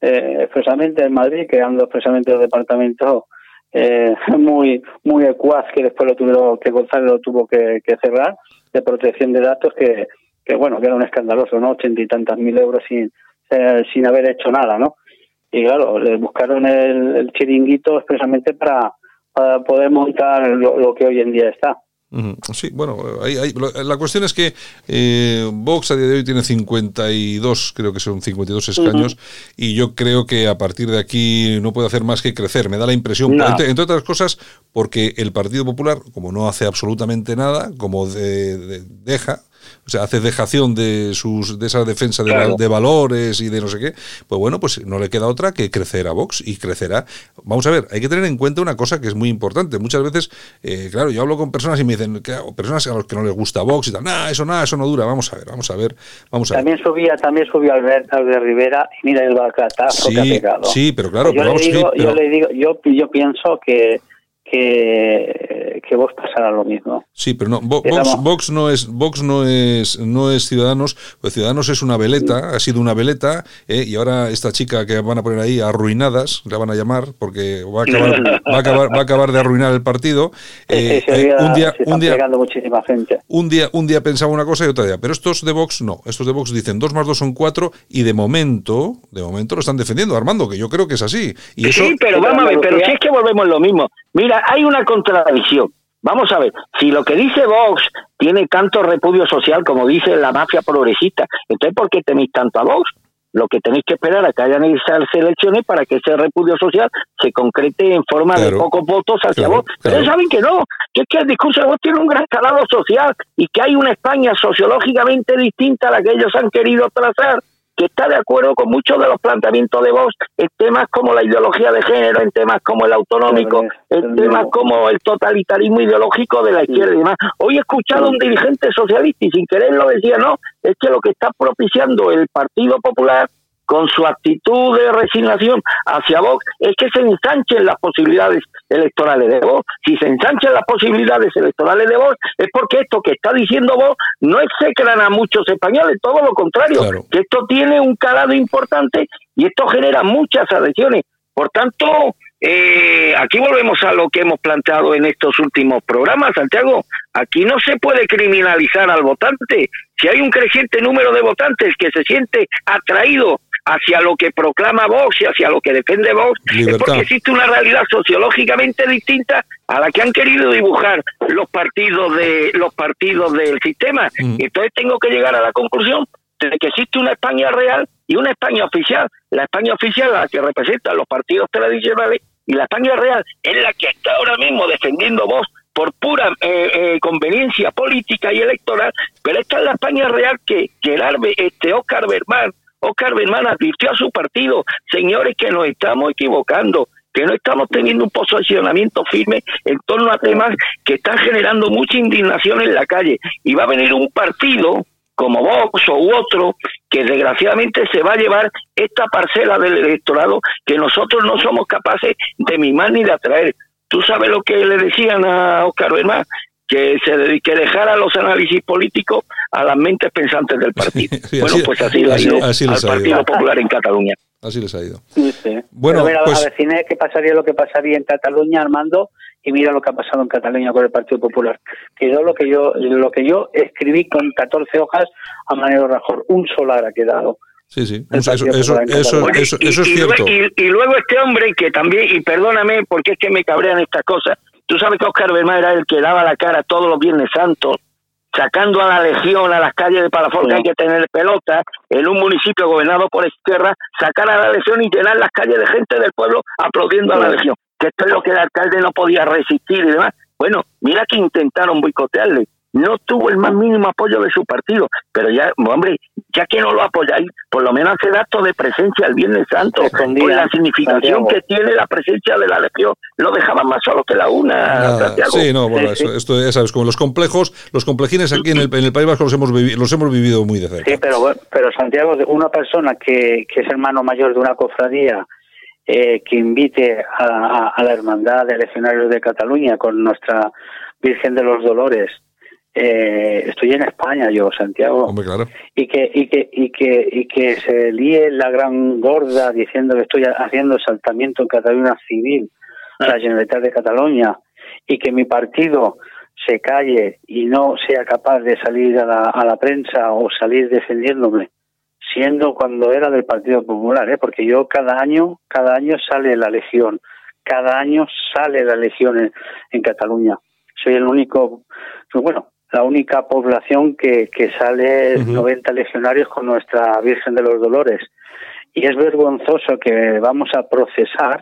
eh, expresamente en Madrid, creando expresamente los departamentos eh, muy muy ecuaz que después lo tuvieron que González lo tuvo que, cerrar de protección de datos que, que bueno que era un escandaloso no ochenta y tantas mil euros sin sin haber hecho nada no y claro le buscaron el, chiringuito expresamente para, para poder montar lo que hoy en día está. Sí, bueno, la cuestión es que eh, Vox a día de hoy tiene 52, creo que son 52 escaños, y yo creo que a partir de aquí no puede hacer más que crecer. Me da la impresión, entre, otras cosas, porque el Partido Popular, como no hace absolutamente nada, como deja, o sea, hace dejación de sus de esa defensa de, valores y de no sé qué, pues bueno, pues no le queda otra que crecer a Vox y crecerá. Vamos a ver, hay que tener en cuenta una cosa que es muy importante. Muchas veces, eh, claro, yo hablo con personas y me dicen, que, personas a los que no les gusta Vox y tal, nada, eso nada, eso no dura. Vamos a ver, vamos a ver, vamos a también Subía, también subió Alberto de Rivera y mira el bacatazo que ha pegado. Sí, pero claro, yo, le digo, yo le digo, yo, yo pienso que que que vos pasara lo mismo. Sí, pero no, Vox, no es Vox no es no es Ciudadanos, pues Ciudadanos es una veleta, ha sido una veleta, eh, y ahora esta chica que van a poner ahí arruinadas, la van a llamar porque va a acabar, va a acabar, va a acabar de arruinar el partido. Eh, eh, un día, un día, muchísima gente. Un día, un día pensaba una cosa y otra día, pero estos de Vox no, estos de Vox dicen dos más dos son cuatro y de momento, de momento lo están defendiendo, Armando, que yo creo que es así. Y sí, pero vamos a ver, pero si es que volvemos lo mismo. Mira, hay una contradicción. Vamos a ver, si lo que dice Vox tiene tanto repudio social como dice la mafia progresista, entonces ¿por qué tenéis tanto a Vox? Lo que tenéis que esperar a que hayan esas elecciones para que ese repudio social se concrete en forma de pocos votos hacia vos. Pero saben que no, que es que el discurso de vos tiene un gran calado social y que hay una España sociológicamente distinta a la que ellos han querido trazar que está de acuerdo con muchos de los planteamientos de Vox en temas como la ideología de género, en temas como el autonómico, en temas como el totalitarismo ideológico de la izquierda y demás. Hoy he escuchado a un dirigente socialista y sin querer lo decía, no, es que lo que está propiciando el Partido Popular con su actitud de resignación hacia Vox es que se ensanchen las posibilidades electorales de Vox. Si se ensanchan las posibilidades electorales de Vox es porque esto que está diciendo Vox no execran a muchos españoles, todo lo contrario, que esto tiene un calado importante y esto genera muchas adhesiones. Por tanto, eh, aquí volvemos a lo que hemos planteado en estos últimos programas, Santiago. Aquí no se puede criminalizar al votante. Si hay un creciente número de votantes que se siente atraído hacia lo que proclama Vox y hacia lo que defiende Vox, es porque existe una realidad sociológicamente distinta a la que han querido dibujar los partidos de los partidos del sistema. Mm. Entonces tengo que llegar a la conclusión de que existe una España real y una España oficial. La España oficial, la que representan los partidos tradicionales, y la España real es la que está ahora mismo defendiendo Vox por pura eh, eh, conveniencia política y electoral, pero esta es la España real que Gerard, este Oscar Bermán Oscar Berman advirtió a su partido, señores, que nos estamos equivocando, que no estamos teniendo un posicionamiento firme en torno a temas que están generando mucha indignación en la calle. Y va a venir un partido como Vox o u otro que desgraciadamente se va a llevar esta parcela del electorado que nosotros no somos capaces de mimar ni de atraer. Tú sabes lo que le decían a Oscar Berman, que se dedique, dejara los análisis políticos a las mentes pensantes del partido. bueno, pues así, ha ido al Partido Popular en Cataluña. Así les ha ido. Bueno, a pues... a qué pasaría lo que pasaría en Cataluña, Armando, y mira lo que ha pasado en Cataluña con el Partido Popular. Quedó lo que yo lo que yo escribí con 14 hojas a Manuel Rajoy, un solar ha quedado. Sí, sí, eso, eso, eso, eso, es cierto. Y, luego este hombre que también, y perdóname porque es que me cabrean estas cosas, Tú sabes que Oscar Bermán era el que daba la cara todos los Viernes Santos, sacando a la Legión a las calles de Palafón, que hay que tener pelota, en un municipio gobernado por izquierda, sacar a la Legión y llenar las calles de gente del pueblo aplaudiendo a la Legión. Que esto es lo que el alcalde no podía resistir y demás. Bueno, mira que intentaron boicotearle no tuvo el más mínimo apoyo de su partido, pero ya, hombre, ya que no lo apoyáis, por lo menos hace acto de presencia el Viernes Santo, con la significación que tiene la presencia de la Legión, lo dejaban más solo que la una. sí, no, bueno, esto ya sabes, como los complejos, los complejines aquí en el, en el País Vasco los hemos, los hemos vivido muy de cerca. Sí, pero, pero Santiago, una persona que, que es hermano mayor de una cofradía, eh, que invite a, a la Hermandad de Legionarios de Cataluña con nuestra Virgen de los Dolores, eh, estoy en España yo, Santiago, y que y que y que y que se líe la gran gorda diciendo que estoy haciendo saltamiento en Cataluña civil, la Generalitat de Cataluña, y que mi partido se calle y no sea capaz de salir a la, a la prensa o salir defendiéndome, siendo cuando era del Partido Popular, ¿eh? porque yo cada año cada año sale la legión, cada año sale la legión en, Cataluña. Soy el único, bueno, la única población que, que sale 90 legionarios con nuestra Virgen de los Dolores. Y es vergonzoso que vamos a procesar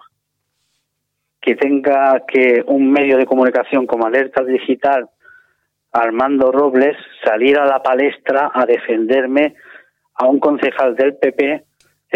que tenga que un medio de comunicación como Alerta Digital, Armando Robles, salir a la palestra a defenderme a un concejal del PP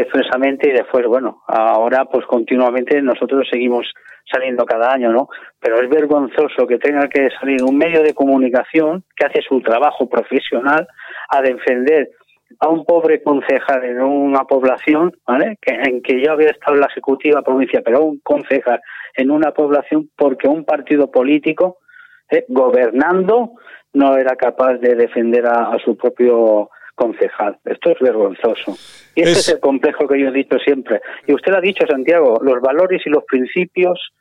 expresamente y después, bueno, ahora pues continuamente nosotros seguimos saliendo cada año, ¿no? Pero es vergonzoso que tenga que salir un medio de comunicación que hace su trabajo profesional a defender a un pobre concejal en una población, ¿vale? Que, en que yo había estado la ejecutiva provincia, pero un concejal en una población porque un partido político ¿eh? gobernando, no era capaz de defender a, su propio concejal. Esto es vergonzoso. Y este es... el complejo que yo he dicho siempre. Y usted lo ha dicho, Santiago, los valores y los principios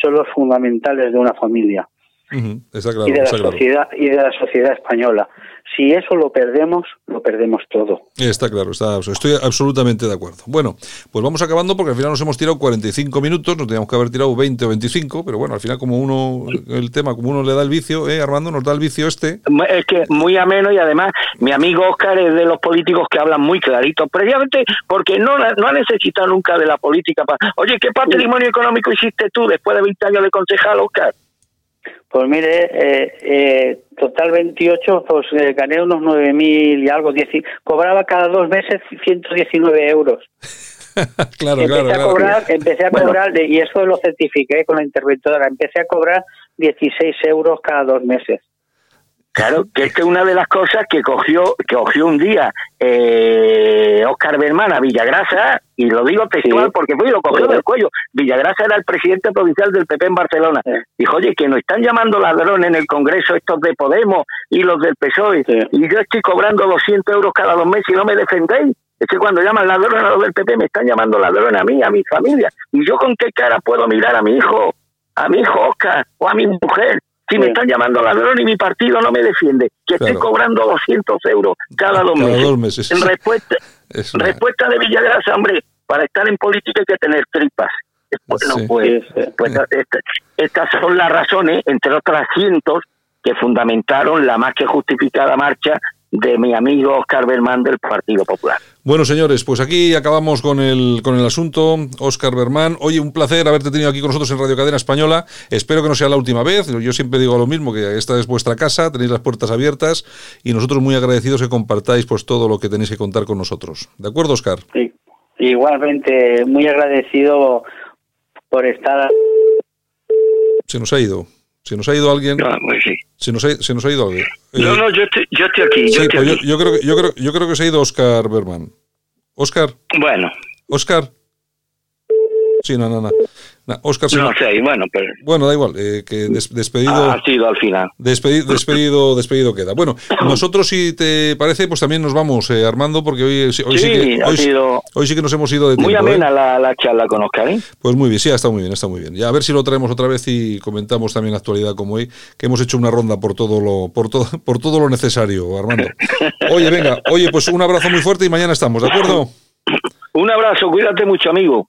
son los fundamentales de una familia. Y de la sociedad y de la sociedad española. Si eso lo perdemos, lo perdemos todo. Está claro, está, estoy absolutamente de acuerdo. Bueno, pues vamos acabando porque al final nos hemos tirado 45 minutos, nos teníamos que haber tirado 20 o 25, pero bueno, al final como uno, el tema, como uno le da el vicio, ¿eh, Armando? Nos da el vicio este. Es que muy ameno y además mi amigo Oscar es de los políticos que hablan muy clarito, previamente porque no, no ha necesitado nunca de la política para... Oye, ¿qué patrimonio económico hiciste tú después de 20 años de concejal, Oscar? Pues mire, eh, eh, total 28, pues eh, gané unos 9.000 y algo. cobraba cada dos meses 119 euros. claro, empecé claro, a cobrar, Empecé a cobrar, y eso lo certifiqué con la interventora, empecé a cobrar 16 euros cada dos meses. Claro, que es que una de las cosas que cogió, que cogió un día eh, Oscar Berman a Villagrasa, y lo digo textual porque fue y lo cogió del cuello. Villagrasa era el presidente provincial del PP en Barcelona. Dijo, oye, que nos están llamando ladrones en el Congreso estos de Podemos y los del PSOE, y yo estoy cobrando 200 euros cada dos meses y no me defendéis. Es que cuando llaman ladrones a los del PP me están llamando ladrones a mí, a mi familia. ¿Y yo con qué cara puedo mirar a mi hijo, a mi hijo Oscar o a mi mujer si me están llamando ladrón y mi partido no me defiende, que estoy cobrando 200 euros cada dos meses. En respuesta, respuesta de Villagrasa, hombre, para estar en política hay que tener tripas. Pues, no, pues, pues estas son las razones, entre otras cientos, que fundamentaron la más que justificada marcha de mi amigo Oscar Berman del Partido Popular. Bueno, señores, pues aquí acabamos con el, con el asunto. Oscar Berman, oye, un placer haberte tenido aquí con nosotros en Radio Cadena Española. Espero que no sea la última vez. Yo siempre digo lo mismo, que esta es vuestra casa, tenéis las puertas abiertas y nosotros muy agradecidos que compartáis pues todo lo que tenéis que contar con nosotros. ¿De acuerdo, Oscar? Sí, igualmente, muy agradecido por estar... Se nos ha ido. Se nos ha ido alguien. No, pues sí. Se nos ha, se nos ha ido alguien. No, no, yo estoy, yo estoy aquí. Yo, sí, pues Yo, yo, creo que, yo, creo, yo creo que se ha ido Oscar Berman. Oscar. Bueno. Oscar. Sí, no, no, no. Oscar no sé, bueno, pero... Bueno, da igual, eh, que despedido... Ha sido al final. Despedido, despedido, despedido queda. Bueno, nosotros, si te parece, pues también nos vamos, eh, Armando, porque hoy, hoy, sí, que, hoy, sido hoy, sí que nos hemos ido de tiempo. Muy amena ¿eh? la, la, charla con Oscar, ¿eh? Pues muy bien, sí, está muy bien, está muy bien. Ya a ver si lo traemos otra vez y comentamos también la actualidad como hoy, que hemos hecho una ronda por todo lo, por todo, por todo lo necesario, Armando. Oye, venga, oye, pues un abrazo muy fuerte y mañana estamos, ¿de acuerdo? Un abrazo, cuídate mucho, amigo.